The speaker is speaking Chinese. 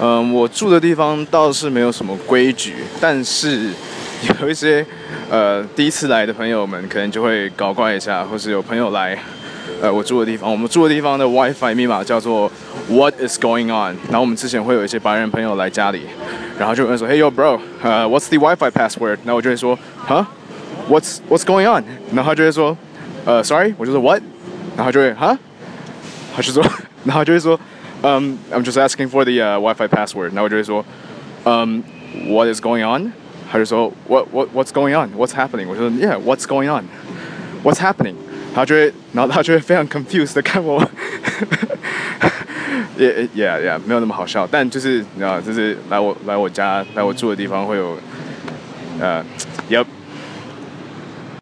嗯，我住的地方倒是没有什么规矩，但是 有一些呃第一次来的朋友们可能就会搞怪一下，或是有朋友来呃我住的地方，我们住的地方的 WiFi 密码叫做 What is going on？然后我们之前会有一些白人朋友来家里，然后就有人说 Hey yo bro，呃 What's the WiFi password？然后我就会说 Huh？What's What's going on？然后他就会说，呃，Sorry，我就说 What？然后就会哈，他就说，然后就会说，嗯、i m just asking for the、uh, WiFi password。然后我就会说，嗯、w h a t is going on？他就说 What What What's going on？What's happening？我就说 Yeah，What's going on？What's happening？他就会，然后他就会非常 confused 的看我。也 yeah yeah 没有那么好笑，但就是你知道，就是来我来我家来我住的地方会有，呃，Yep